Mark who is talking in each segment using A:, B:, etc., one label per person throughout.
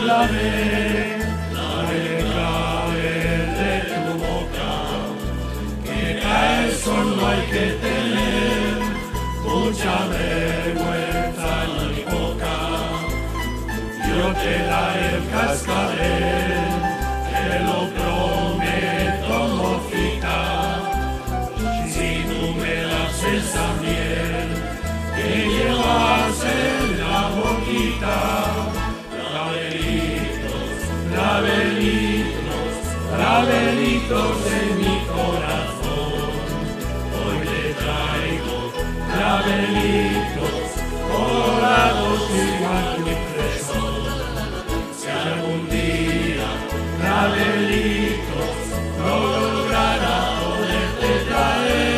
A: clave, la clave de tu boca, que eso no hay que tener mucha vergüenza ni poca. Yo te daré el cascabel, te lo prometo, laberitos de mi corazón. Hoy te traigo laberitos colorados igual que fresón. Si algún día laberitos no lograra poderte traer,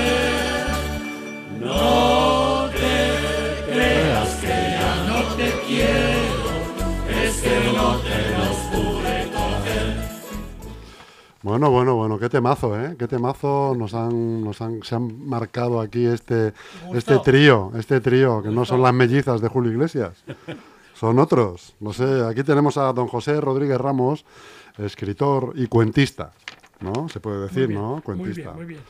B: Bueno, bueno, bueno, qué temazo, ¿eh? Qué temazo nos han, nos han, se han marcado aquí este, este trío, este trío, que no son las mellizas de Julio Iglesias, son otros. No sé, aquí tenemos a don José Rodríguez Ramos, escritor y cuentista, ¿no? Se puede decir,
C: Muy bien,
B: ¿no?
C: Muy
B: Cuentista.
C: bien, muy bien.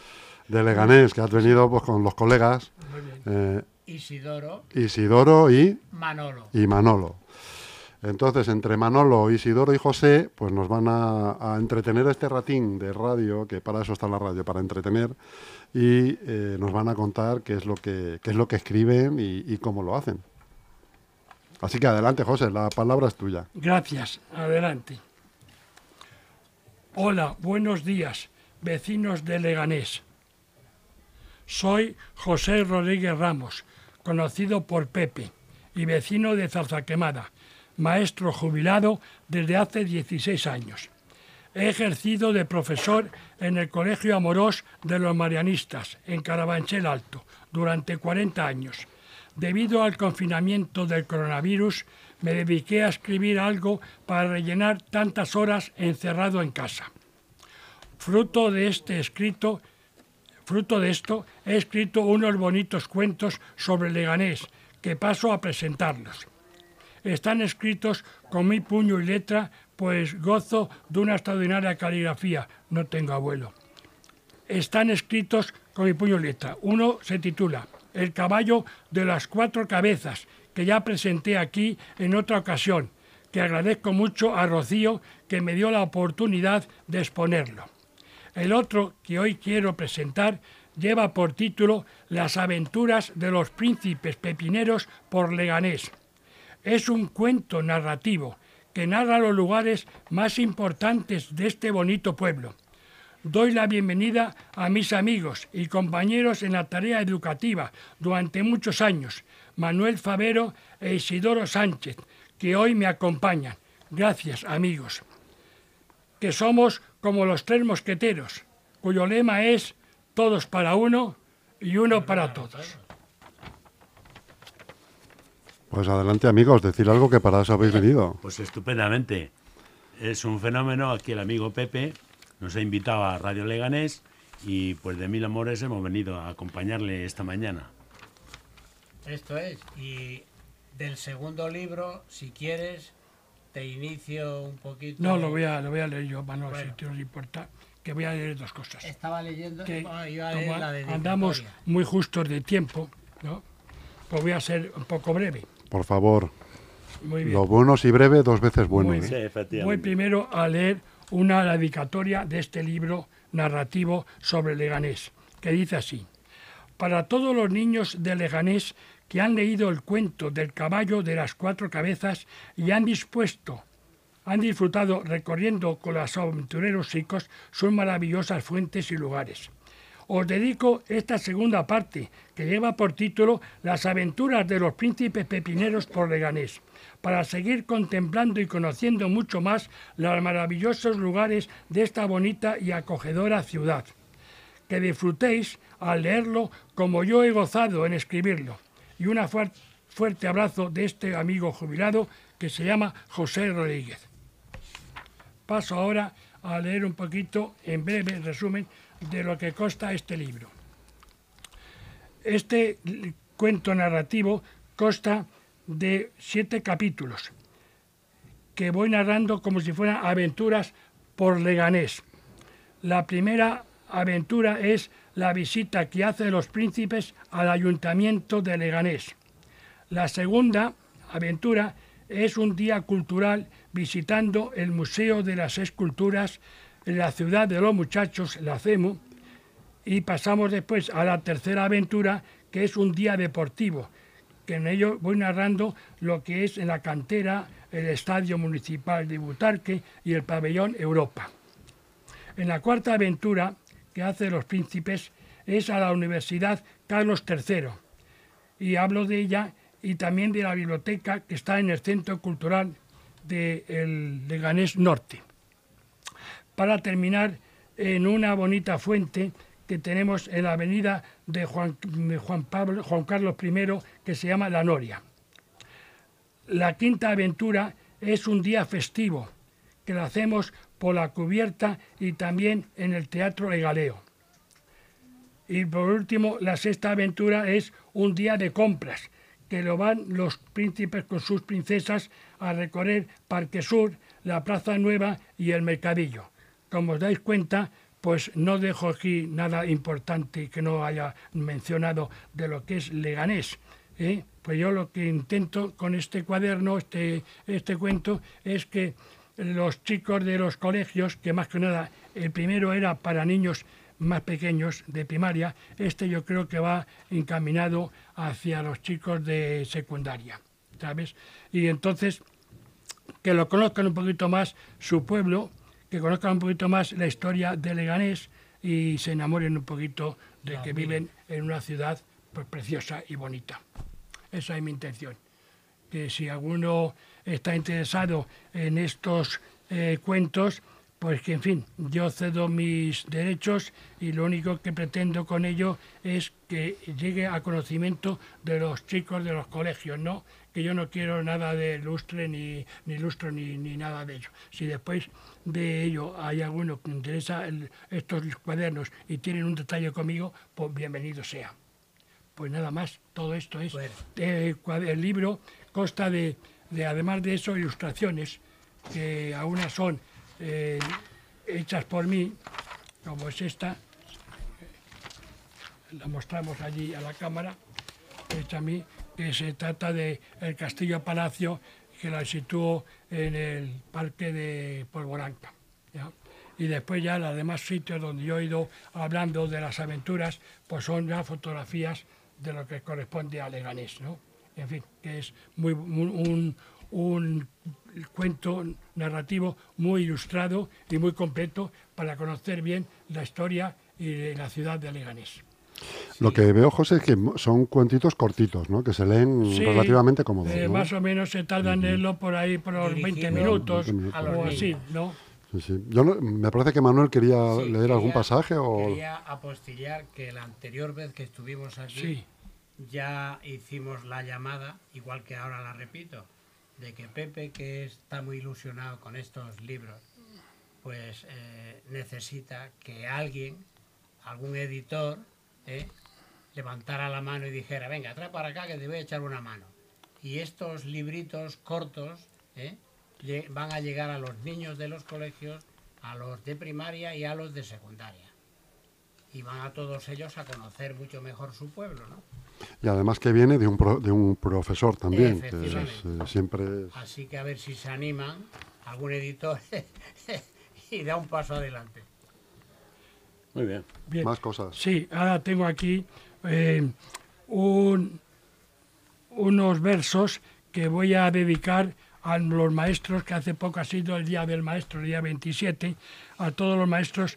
B: De Leganés, que has venido pues, con los colegas
C: Muy bien.
B: eh,
D: Isidoro,
B: Isidoro y,
D: Manolo.
B: y Manolo. Entonces, entre Manolo, Isidoro y José, pues nos van a, a entretener este ratín de radio, que para eso está la radio, para entretener, y eh, nos van a contar qué es lo que, es lo que escriben y, y cómo lo hacen. Así que adelante, José, la palabra es tuya.
C: Gracias. Adelante. Hola, buenos días, vecinos de Leganés. Soy José Rodríguez Ramos, conocido por Pepe, y vecino de Zarzaquemada, maestro jubilado desde hace 16 años. He ejercido de profesor en el Colegio Amorós de los Marianistas, en Carabanchel Alto, durante 40 años. Debido al confinamiento del coronavirus, me dediqué a escribir algo para rellenar tantas horas encerrado en casa. Fruto de este escrito, fruto de esto, he escrito unos bonitos cuentos sobre Leganés, que paso a presentarlos. Están escritos con mi puño y letra, pues gozo de una extraordinaria caligrafía. No tengo abuelo. Están escritos con mi puño y letra. Uno se titula El caballo de las cuatro cabezas, que ya presenté aquí en otra ocasión, que agradezco mucho a Rocío que me dio la oportunidad de exponerlo. El otro que hoy quiero presentar lleva por título Las aventuras de los príncipes pepineros por Leganés. Es un cuento narrativo que narra los lugares más importantes de este bonito pueblo. Doy la bienvenida a mis amigos y compañeros en la tarea educativa durante muchos años, Manuel Favero e Isidoro Sánchez, que hoy me acompañan. Gracias, amigos. Que somos como los tres mosqueteros, cuyo lema es todos para uno y uno para todos.
B: Pues adelante, amigos, decir algo que para eso habéis venido.
E: Pues estupendamente. Es un fenómeno. Aquí el amigo Pepe nos ha invitado a Radio Leganés y pues de mil amores hemos venido a acompañarle esta mañana.
D: Esto es. Y del segundo libro, si quieres, te inicio un poquito.
C: No, lo voy a, lo voy a leer yo, Manuel,
D: Bueno.
C: si te no importa, que voy a leer dos cosas.
D: Estaba leyendo.
C: que
D: bueno, iba a leer
C: como
D: la de
C: andamos muy justos de tiempo, ¿no? Pues voy a ser un poco breve.
B: Por favor,
C: Muy bien.
B: lo bueno y breve, dos veces bueno.
C: Muy
B: ¿eh?
E: Sí,
C: Voy primero a leer una dedicatoria de este libro narrativo sobre Leganés, que dice así. Para todos los niños de Leganés que han leído el cuento del caballo de las cuatro cabezas y han dispuesto, han disfrutado recorriendo con los aventureros chicos sus maravillosas fuentes y lugares. Os dedico esta segunda parte, que lleva por título Las aventuras de los príncipes pepineros por Leganés, para seguir contemplando y conociendo mucho más los maravillosos lugares de esta bonita y acogedora ciudad. Que disfrutéis al leerlo como yo he gozado en escribirlo. Y un fuerte abrazo de este amigo jubilado que se llama José Rodríguez. Paso ahora a leer un poquito, en breve resumen, de lo que consta este libro. Este cuento narrativo consta de siete capítulos. que voy narrando como si fueran aventuras por Leganés. La primera aventura es la visita que hacen los príncipes al ayuntamiento de Leganés. La segunda aventura es un día cultural visitando el Museo de las Esculturas la ciudad de los muchachos, la CEMU, y pasamos después a la tercera aventura, que es un día deportivo, que en ello voy narrando lo que es en la cantera el Estadio Municipal de Butarque y el Pabellón Europa. En la cuarta aventura que hace los príncipes es a la Universidad Carlos III, y hablo de ella y también de la biblioteca que está en el Centro Cultural de el Leganés Norte. Para terminar, en una bonita fuente que tenemos en la avenida de Juan, Pablo, Juan Carlos I, que se llama La Noria. La quinta aventura es un día festivo, que lo hacemos por la cubierta y también en el Teatro Legaleo. Y por último, la sexta aventura es un día de compras, que lo van los príncipes con sus princesas a recorrer Parque Sur, la Plaza Nueva y el Mercadillo. Como os dais cuenta, pues no dejo aquí nada importante que no haya mencionado de lo que es Leganés. ¿eh? Pues yo lo que intento con este cuaderno, este, este cuento, es que los chicos de los colegios, que más que nada el primero era para niños más pequeños de primaria, este yo creo que va encaminado hacia los chicos de secundaria, ¿sabes? Y entonces que lo conozcan un poquito más su pueblo, que conozcan un poquito más la historia de Leganés y se enamoren un poquito de que viven en una ciudad pues, preciosa y bonita. Esa es mi intención. Que si alguno está interesado en estos eh, cuentos, pues que en fin, yo cedo mis derechos y lo único que pretendo con ello es que llegue a conocimiento de los chicos de los colegios, ¿no? Que yo no quiero nada de lustre ni, ni lustro ni, ni nada de ello. Si después de ello hay alguno que interesa estos cuadernos y tienen un detalle conmigo, pues bienvenido sea. Pues nada más, todo esto es. Eh, el libro consta de, de, además de eso, ilustraciones, que algunas son eh, hechas por mí, como es esta, la mostramos allí a la cámara, hecha a mí, que se trata de el Castillo Palacio, que la sitúo en el parque de Polvoranca. Y después ya los demás sitios donde yo he ido hablando de las aventuras, pues son ya fotografías de lo que corresponde a Leganés, ¿no? En fin, que es muy, un, un cuento narrativo muy ilustrado y muy completo para conocer bien la historia y la ciudad de Leganés.
B: Lo que veo, José, es que son cuentitos cortitos, ¿no? Que se leen relativamente cómodos.
C: Eh, Más o menos se tardan en leerlo por ahí por los 20 minutos, o así, ¿no?
B: Sí, sí. Yo me parece que Manuel quería leer algún pasaje o...
D: Quería apostillar que la anterior vez que estuvimos aquí ya hicimos la llamada, igual que ahora la repito, de que Pepe, que está muy ilusionado con estos libros, pues eh, necesita que alguien, algún editor, eh, levantara la mano y dijera, venga, trae para acá que te voy a echar una mano. Y estos libritos cortos eh, van a llegar a los niños de los colegios, a los de primaria y a los de secundaria. Y van a todos ellos a conocer mucho mejor su pueblo, ¿no?
B: Y además que viene de un, de un profesor también, que eh, siempre
D: Así que a ver si se animan algún editor y da un paso adelante.
E: Muy bien.
B: Más cosas.
C: Sí, ahora tengo aquí eh, un, unos versos que voy a dedicar a los maestros, que hace poco ha sido el Día del Maestro, el día 27, a todos los maestros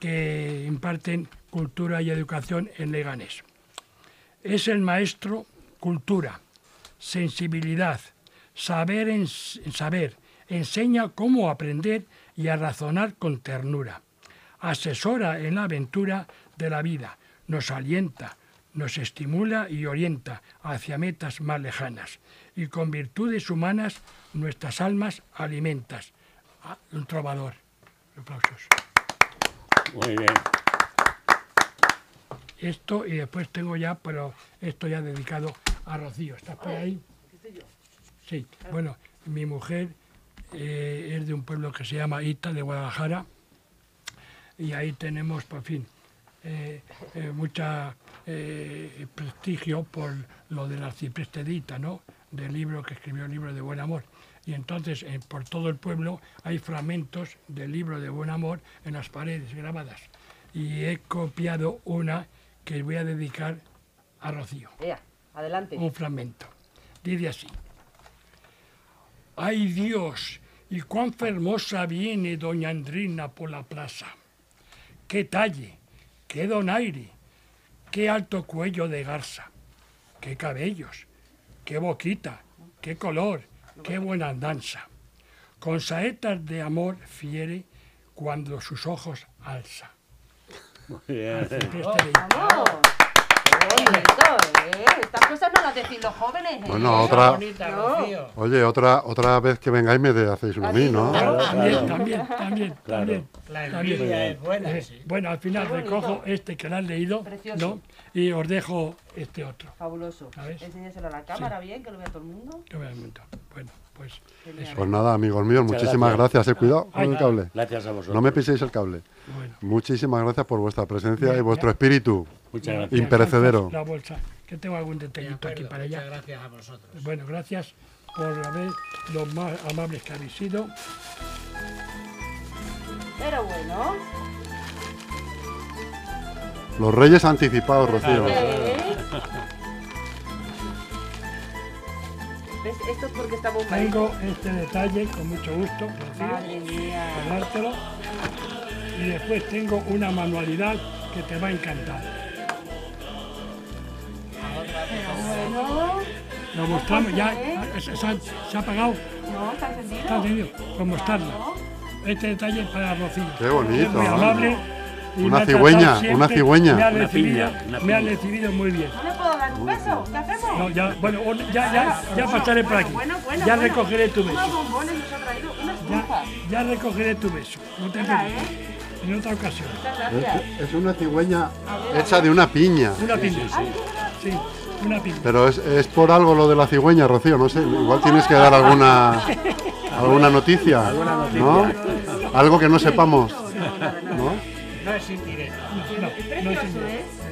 C: que imparten cultura y educación en Leganés. Es el maestro cultura, sensibilidad, saber en, saber, enseña cómo aprender y a razonar con ternura. Asesora en la aventura de la vida, nos alienta, nos estimula y orienta hacia metas más lejanas. Y con virtudes humanas nuestras almas alimentas. Ah, un trovador. Aplausos.
E: Muy bien
C: esto y después tengo ya, pero esto ya dedicado a Rocío. ¿Estás por ahí? Sí, bueno, mi mujer eh, es de un pueblo que se llama Ita, de Guadalajara, y ahí tenemos, por fin, eh, eh, mucha eh, prestigio por lo del arcipreste de Ita, ¿no? Del libro que escribió el libro de Buen Amor. Y entonces eh, por todo el pueblo hay fragmentos del libro de Buen Amor en las paredes grabadas. Y he copiado una que voy a dedicar a Rocío
F: Ea, adelante.
C: un fragmento. Dice así. ¡Ay Dios! ¿Y cuán hermosa viene doña Andrina por la plaza? ¡Qué talle! ¡Qué donaire! ¡Qué alto cuello de garza! ¡Qué cabellos! ¡Qué boquita! ¡Qué color! ¡Qué buena andanza! Con saetas de amor fiere cuando sus ojos alza.
E: Muy bien.
C: Arcipreste de Ita.
F: ¡Vamos! ¡Qué bonito, eh! Estas cosas no las decís los jóvenes, ¿eh?
B: Bueno, otra-
D: bonita,
F: No.
D: Rocío.
B: Oye, otra, otra vez que vengáis me de- hacéis una a mí, ¿no?
E: Claro,
C: También,
E: claro.
C: también, también,
E: Claro.
C: también.
D: La
C: también.
D: envidia es buena,
C: Eh,
D: sí.
C: Bueno, al final recojo este que lo has leído,
F: Precioso.
C: ¿no? Y os dejo este otro.
F: Fabuloso.
C: ¿Sabes?
F: Enséñaselo a la cámara bien, que lo vea todo el mundo.
C: que me han inventado. Bueno, pues.
B: Pues nada, amigos míos,
E: Muchas
B: muchísimas gracias. Eh, cuidado con
C: Ay,
B: el cable.
E: Gracias a vosotros.
B: No me piséis el cable.
C: bueno.
B: Muchísimas gracias por vuestra presencia y vuestro
C: ya.
B: espíritu.
E: Muchas gracias.
B: Imperecedero.
C: La bolsa, que tengo algún
D: De
C: detallito aquí para
D: Muchas
C: allá.
D: gracias a vosotros.
C: Bueno, gracias por haber los más amables que habéis sido.
F: Pero bueno.
B: Los reyes anticipados, Rocío.
F: Esto es porque está bombardeado.
C: Tengo este detalle con mucho gusto, dártelo. Y después tengo una manualidad que te va a encantar.
F: Bueno.
C: Lo mostramos, ya, se, se ha, se ha apagado,
F: No, está encendido.
C: está encendido, con mostrarla.
F: Claro.
C: Este detalle es para Rocío.
B: Qué bonito,
C: Es muy amable. y
B: Una cigüeña, una cigüeña.
C: Me ha
E: Una
C: recibido,
E: piña, una
C: me ha recibido muy bien.
F: ¿No le puedo dar un beso? ¿Qué hacemos?
C: No, ya, bueno, ya, ya, ya pasaré por aquí.
F: Bueno, bueno,
C: Ya
F: bueno.
C: recogeré tu
F: Unos
C: beso.
F: bombones nos ha traído, unas
C: Ya, recogeré tu beso. No te preocupes.
F: ¿eh?
C: En otra ocasión.
F: Muchas gracias.
B: Es, es una cigüeña hecha de una piña.
C: Una piña. Sí, una piña.
B: Pero es, es por algo lo de la cigüeña, Rocío, no sé. Igual tienes que dar alguna alguna noticia, ¿no? Algo que no sepamos, ¿no?
D: No es indirecto.
C: No, no,
F: Es
C: no es indirecto.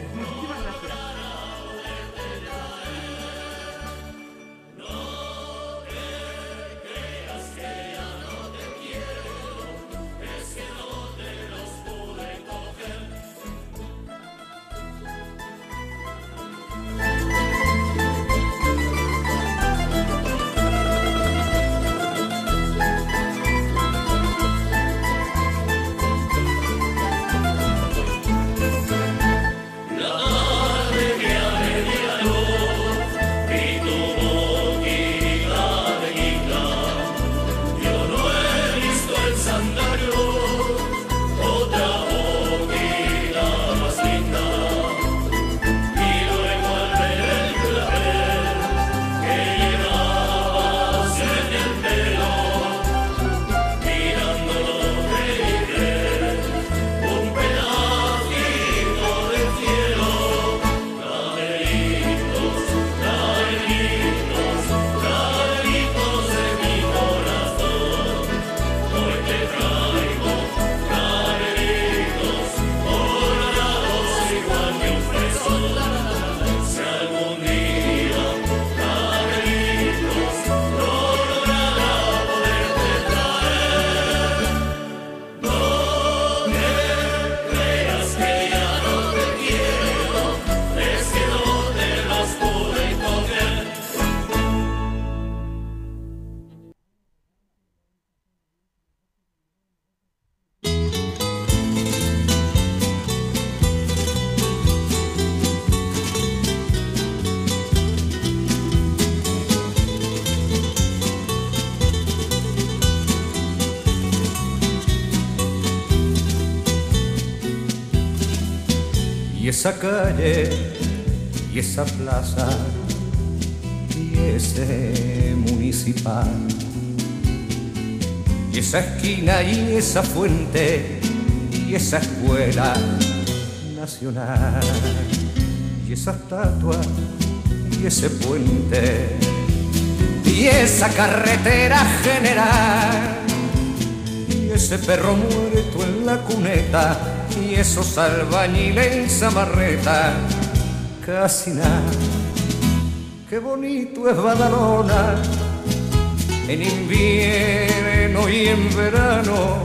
G: Esa calle, y esa plaza, y ese municipal, y esa esquina, y esa fuente, y esa escuela nacional, y esa estatua, y ese puente, y esa carretera general y ese perro muerto en la cuneta y esos albañiles en zamarreta casi nada. Qué bonito es Badalona. En invierno y en verano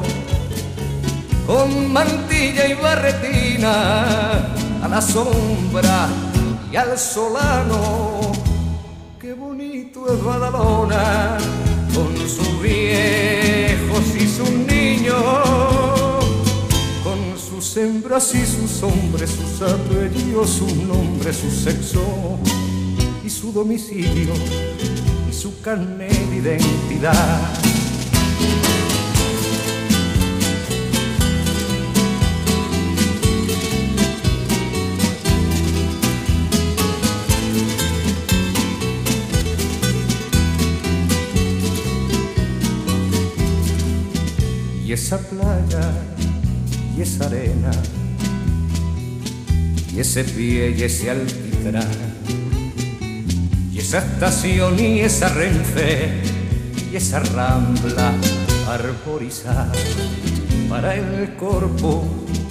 G: con mantilla y barretina a la sombra y al solano. Qué bonito es Badalona con sus viejos y sus niños, sus hembras y sus hombres, sus apellidos, su nombre, su sexo y su domicilio y su carnet de identidad. esa playa y esa arena y ese pie y ese alquitrán y esa estación y esa renfe y esa rambla arborizada. Para el cuerpo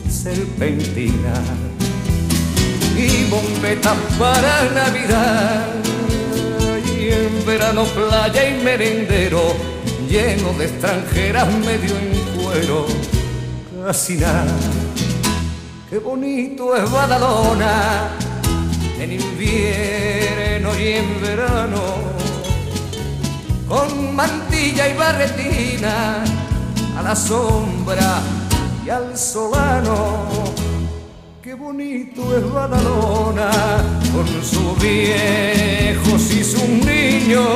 G: serpentina y bombetas para Navidad y en verano playa y merendero lleno de extranjeras medio en casi nada. Qué bonito es Badalona en invierno y en verano, con mantilla y barretina a la sombra y al solano. Qué bonito es Badalona con sus viejos y sus niños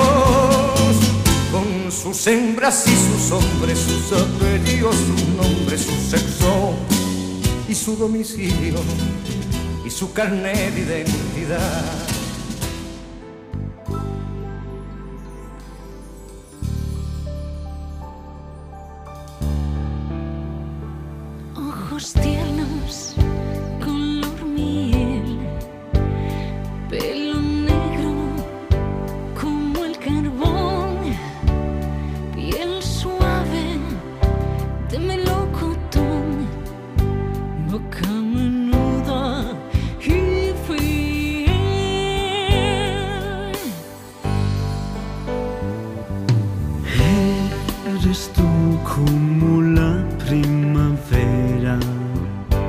G: sus hembras y sus hombres, sus apellidos, su nombre, su sexo y su domicilio y su carnet de identidad.
H: Ojos tiernos